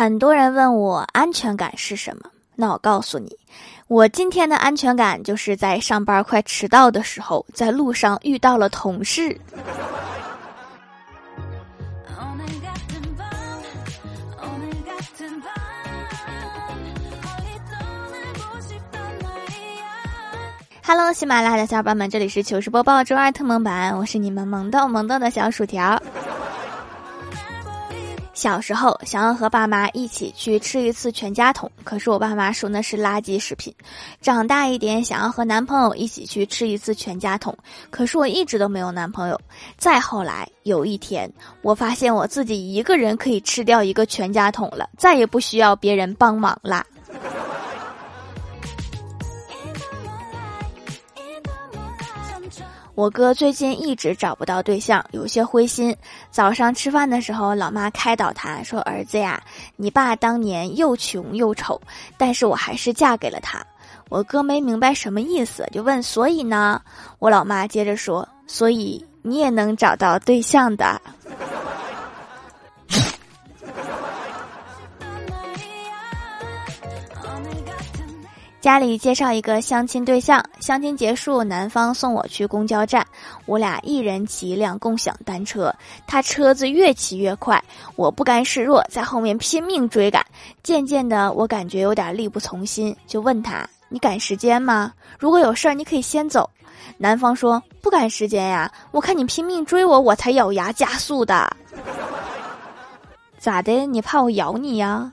很多人问我安全感是什么，那我告诉你，我今天的安全感就是在上班快迟到的时候，在路上遇到了同事。哈喽喜马拉雅的小伙伴们，这里是糗事播报周二特蒙版，我是你们萌豆萌豆的小薯条。小时候想要和爸妈一起去吃一次全家桶，可是我爸妈说那是垃圾食品。长大一点想要和男朋友一起去吃一次全家桶，可是我一直都没有男朋友。再后来有一天，我发现我自己一个人可以吃掉一个全家桶了，再也不需要别人帮忙啦。我哥最近一直找不到对象，有些灰心。早上吃饭的时候，老妈开导他说：“儿子呀，你爸当年又穷又丑，但是我还是嫁给了他。”我哥没明白什么意思，就问：“所以呢？”我老妈接着说：“所以你也能找到对象的。”家里介绍一个相亲对象，相亲结束，男方送我去公交站，我俩一人骑一辆共享单车，他车子越骑越快，我不甘示弱，在后面拼命追赶，渐渐的我感觉有点力不从心，就问他：“你赶时间吗？如果有事儿，你可以先走。”男方说：“不赶时间呀，我看你拼命追我，我才咬牙加速的。”咋的？你怕我咬你呀？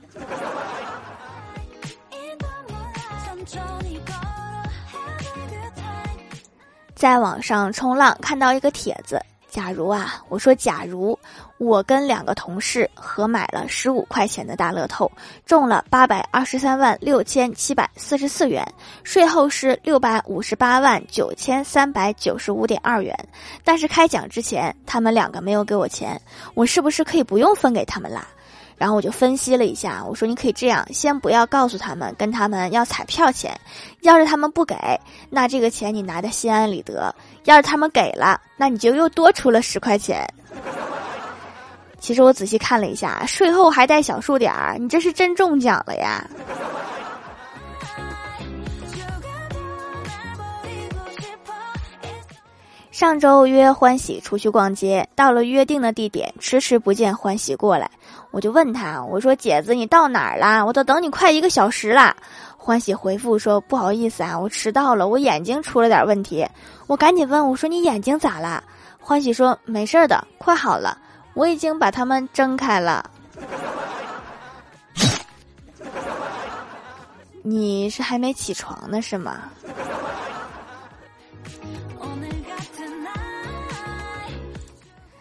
在网上冲浪看到一个帖子，假如啊，我说假如我跟两个同事合买了十五块钱的大乐透，中了八百二十三万六千七百四十四元，税后是六百五十八万九千三百九十五点二元，但是开奖之前他们两个没有给我钱，我是不是可以不用分给他们啦？然后我就分析了一下，我说你可以这样，先不要告诉他们，跟他们要彩票钱。要是他们不给，那这个钱你拿的心安理得；要是他们给了，那你就又多出了十块钱。其实我仔细看了一下，税后还带小数点儿，你这是真中奖了呀！上周约欢喜出去逛街，到了约定的地点，迟迟不见欢喜过来，我就问他，我说：“姐子，你到哪儿啦？我都等你快一个小时了。”欢喜回复说：“不好意思啊，我迟到了，我眼睛出了点问题。”我赶紧问我说：“你眼睛咋了？”欢喜说：“没事的，快好了，我已经把它们睁开了。”你是还没起床呢是吗？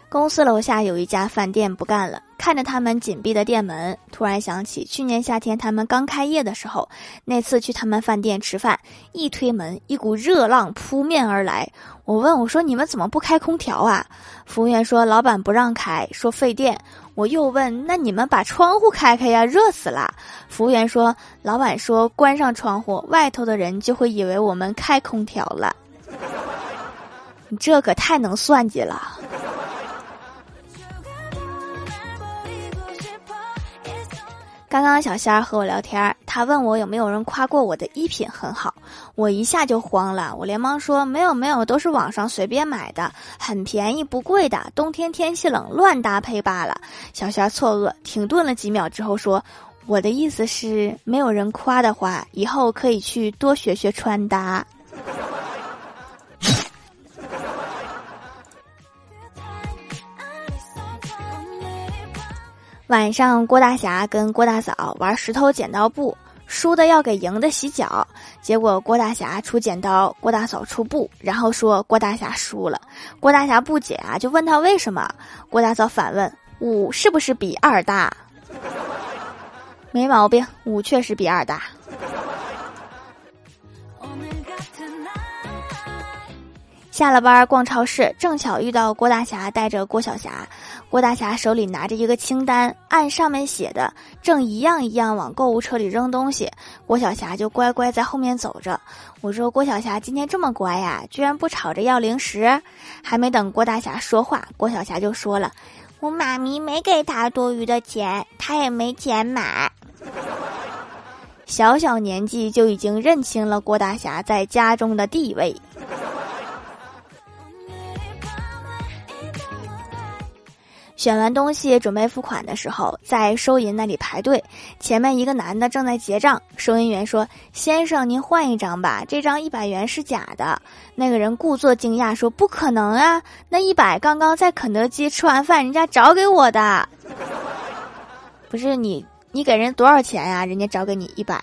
公司楼下有一家饭店不干了，看着他们紧闭的店门，突然想起去年夏天他们刚开业的时候，那次去他们饭店吃饭，一推门，一股热浪扑面而来。我问我说：“你们怎么不开空调啊？”服务员说：“老板不让开，说费电。”我又问：“那你们把窗户开开呀，热死了。”服务员说：“老板说关上窗户，外头的人就会以为我们开空调了。”你这可太能算计了。刚刚小仙儿和我聊天，他问我有没有人夸过我的衣品很好，我一下就慌了，我连忙说没有没有，都是网上随便买的，很便宜不贵的，冬天天气冷乱搭配罢了。小仙儿错愕，停顿了几秒之后说：“我的意思是，没有人夸的话，以后可以去多学学穿搭。”晚上，郭大侠跟郭大嫂玩石头剪刀布，输的要给赢的洗脚。结果郭大侠出剪刀，郭大嫂出布，然后说郭大侠输了。郭大侠不解啊，就问他为什么。郭大嫂反问：五是不是比二大？没毛病，五确实比二大。下了班逛超市，正巧遇到郭大侠带着郭小霞。郭大侠手里拿着一个清单，按上面写的，正一样一样往购物车里扔东西。郭小霞就乖乖在后面走着。我说：“郭小霞今天这么乖呀，居然不吵着要零食。”还没等郭大侠说话，郭小霞就说了：“我妈咪没给他多余的钱，他也没钱买。小小年纪就已经认清了郭大侠在家中的地位。选完东西准备付款的时候，在收银那里排队，前面一个男的正在结账。收银员说：“先生，您换一张吧，这张一百元是假的。”那个人故作惊讶说：“不可能啊，那一百刚刚在肯德基吃完饭，人家找给我的。不是你。”你给人多少钱呀？人家找给你一百。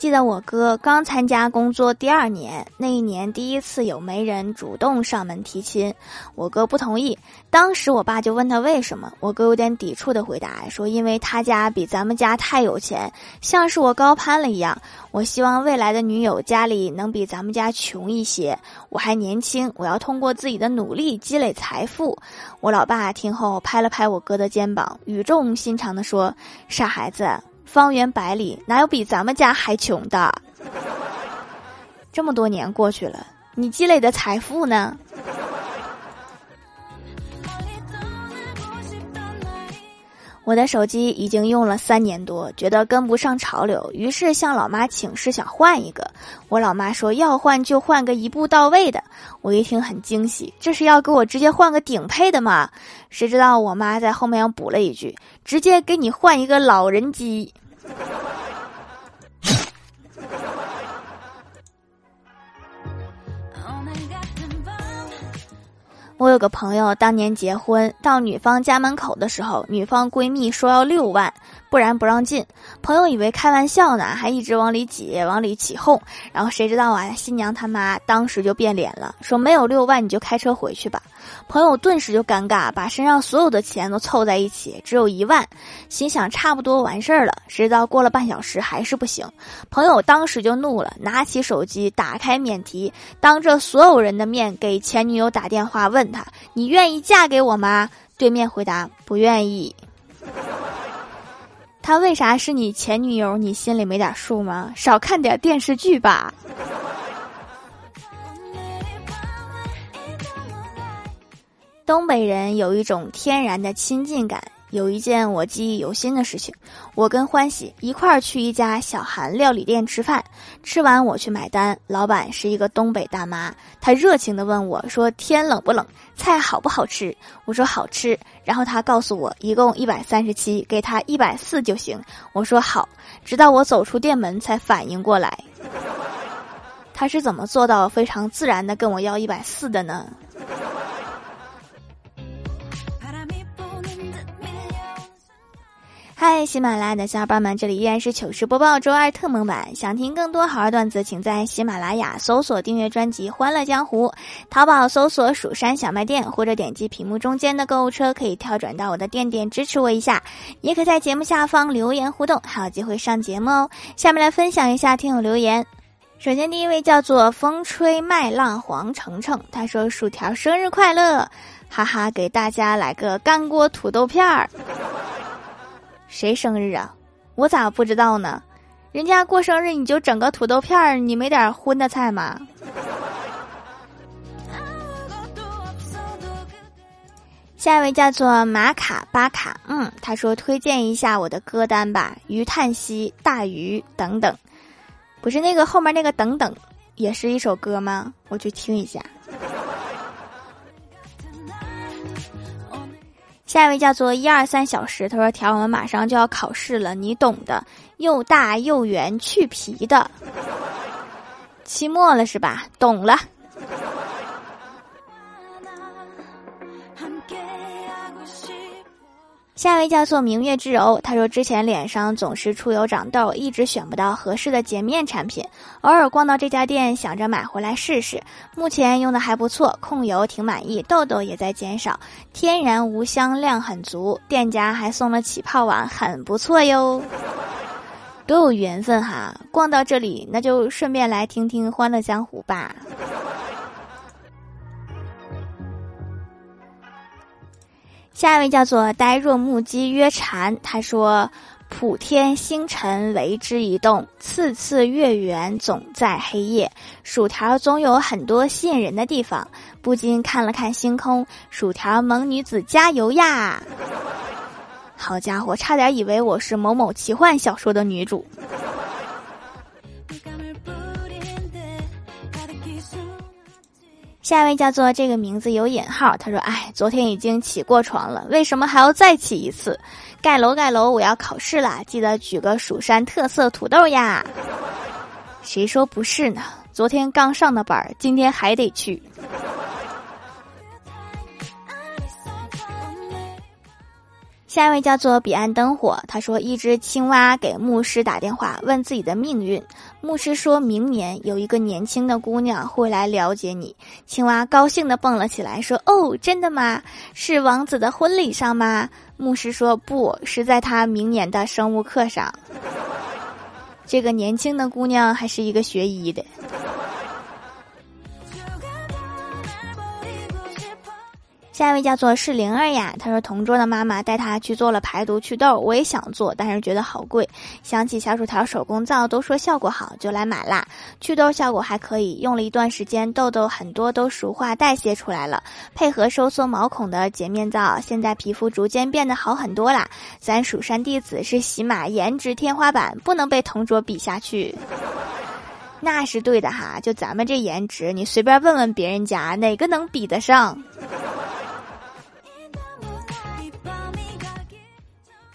记得我哥刚参加工作第二年，那一年第一次有媒人主动上门提亲，我哥不同意。当时我爸就问他为什么，我哥有点抵触的回答说：“因为他家比咱们家太有钱，像是我高攀了一样。我希望未来的女友家里能比咱们家穷一些。我还年轻，我要通过自己的努力积累财富。”我老爸听后拍了拍我哥的肩膀，语重心长地说：“傻孩子。”方圆百里哪有比咱们家还穷的？这么多年过去了，你积累的财富呢？我的手机已经用了三年多，觉得跟不上潮流，于是向老妈请示想换一个。我老妈说要换就换个一步到位的。我一听很惊喜，这是要给我直接换个顶配的吗？谁知道我妈在后面又补了一句：直接给你换一个老人机。我有个朋友，当年结婚到女方家门口的时候，女方闺蜜说要六万，不然不让进。朋友以为开玩笑呢，还一直往里挤，往里起哄。然后谁知道啊，新娘他妈当时就变脸了，说没有六万你就开车回去吧。朋友顿时就尴尬，把身上所有的钱都凑在一起，只有一万，心想差不多完事儿了。谁知道过了半小时还是不行，朋友当时就怒了，拿起手机打开免提，当着所有人的面给前女友打电话，问他：“你愿意嫁给我吗？”对面回答：“不愿意。”他为啥是你前女友？你心里没点数吗？少看点电视剧吧。东北人有一种天然的亲近感。有一件我记忆犹新的事情，我跟欢喜一块儿去一家小韩料理店吃饭，吃完我去买单，老板是一个东北大妈，她热情地问我说：“天冷不冷？菜好不好吃？”我说：“好吃。”然后她告诉我一共一百三十七，给她一百四就行。我说好，直到我走出店门才反应过来，她是怎么做到非常自然的跟我要一百四的呢？嗨，喜马拉雅的小伙伴们，这里依然是糗事播报周二特蒙版。想听更多好玩段子，请在喜马拉雅搜索订阅专辑《欢乐江湖》，淘宝搜索“蜀山小卖店”或者点击屏幕中间的购物车，可以跳转到我的店店支持我一下。也可在节目下方留言互动，还有机会上节目哦。下面来分享一下听友留言。首先，第一位叫做风吹麦浪黄程程，他说：“薯条生日快乐，哈哈，给大家来个干锅土豆片儿。”谁生日啊？我咋不知道呢？人家过生日你就整个土豆片儿，你没点荤的菜吗？下一位叫做马卡巴卡，嗯，他说推荐一下我的歌单吧，鱼叹息、大鱼等等，不是那个后面那个等等，也是一首歌吗？我去听一下。下一位叫做一二三小时，他说：“条我们马上就要考试了，你懂的，又大又圆去皮的，期末了是吧？懂了。”下一位叫做明月之柔，他说之前脸上总是出油长痘，一直选不到合适的洁面产品，偶尔逛到这家店，想着买回来试试。目前用的还不错，控油挺满意，痘痘也在减少，天然无香，量很足。店家还送了起泡碗，很不错哟。多有缘分哈！逛到这里，那就顺便来听听《欢乐江湖》吧。下一位叫做呆若木鸡约蝉，他说：“普天星辰为之一动，次次月圆总在黑夜。薯条总有很多吸引人的地方，不禁看了看星空。薯条萌女子加油呀！好家伙，差点以为我是某某奇幻小说的女主。下一位叫做这个名字有引号，他说：“哎，昨天已经起过床了，为什么还要再起一次？盖楼盖楼，我要考试啦，记得举个蜀山特色土豆呀。”谁说不是呢？昨天刚上的班，今天还得去。下一位叫做彼岸灯火，他说一只青蛙给牧师打电话问自己的命运，牧师说明年有一个年轻的姑娘会来了解你。青蛙高兴的蹦了起来，说：“哦，真的吗？是王子的婚礼上吗？”牧师说：“不是在他明年的生物课上。”这个年轻的姑娘还是一个学医的。下一位叫做是灵儿呀，他说同桌的妈妈带他去做了排毒祛痘，我也想做，但是觉得好贵。想起小薯条手工皂都说效果好，就来买啦。祛痘效果还可以，用了一段时间，痘痘很多都熟化代谢出来了，配合收缩毛孔的洁面皂，现在皮肤逐渐变得好很多啦。咱蜀山弟子是喜马颜值天花板，不能被同桌比下去。那是对的哈，就咱们这颜值，你随便问问别人家哪个能比得上？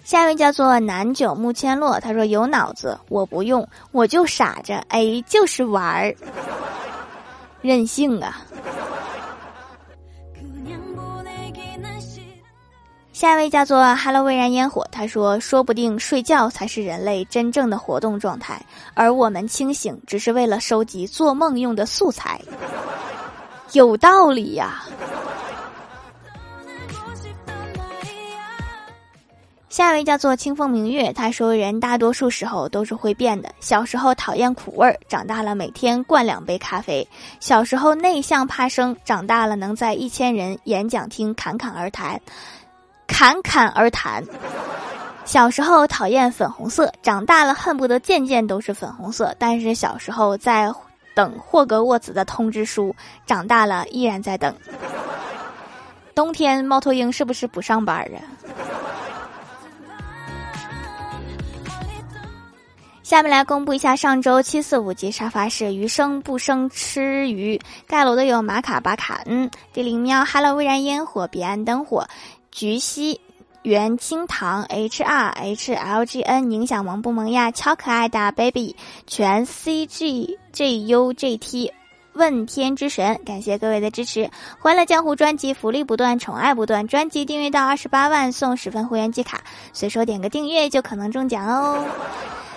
下一位叫做南九木千落，他说有脑子我不用，我就傻着，哎，就是玩儿，任性啊。下一位叫做 Hello 蔚然烟火，他说说不定睡觉才是人类真正的活动状态，而我们清醒只是为了收集做梦用的素材，有道理呀。下一位叫做清风明月，他说：“人大多数时候都是会变的。小时候讨厌苦味儿，长大了每天灌两杯咖啡；小时候内向怕生，长大了能在一千人演讲厅侃侃而谈，侃侃而谈。小时候讨厌粉红色，长大了恨不得件件都是粉红色。但是小时候在等霍格沃茨的通知书，长大了依然在等。冬天猫头鹰是不是不上班啊？”下面来公布一下上周七四五级沙发是余生不生吃鱼盖楼的有马卡巴卡恩、地灵喵、Hello 微燃烟火、彼岸灯火、菊溪、元清堂、H R H L G N、宁小萌不萌呀、超可爱的 baby、全 C G J U G T、问天之神，感谢各位的支持！欢乐江湖专辑福利不断，宠爱不断，专辑订阅到二十八万送十份会员季卡，随手点个订阅就可能中奖哦。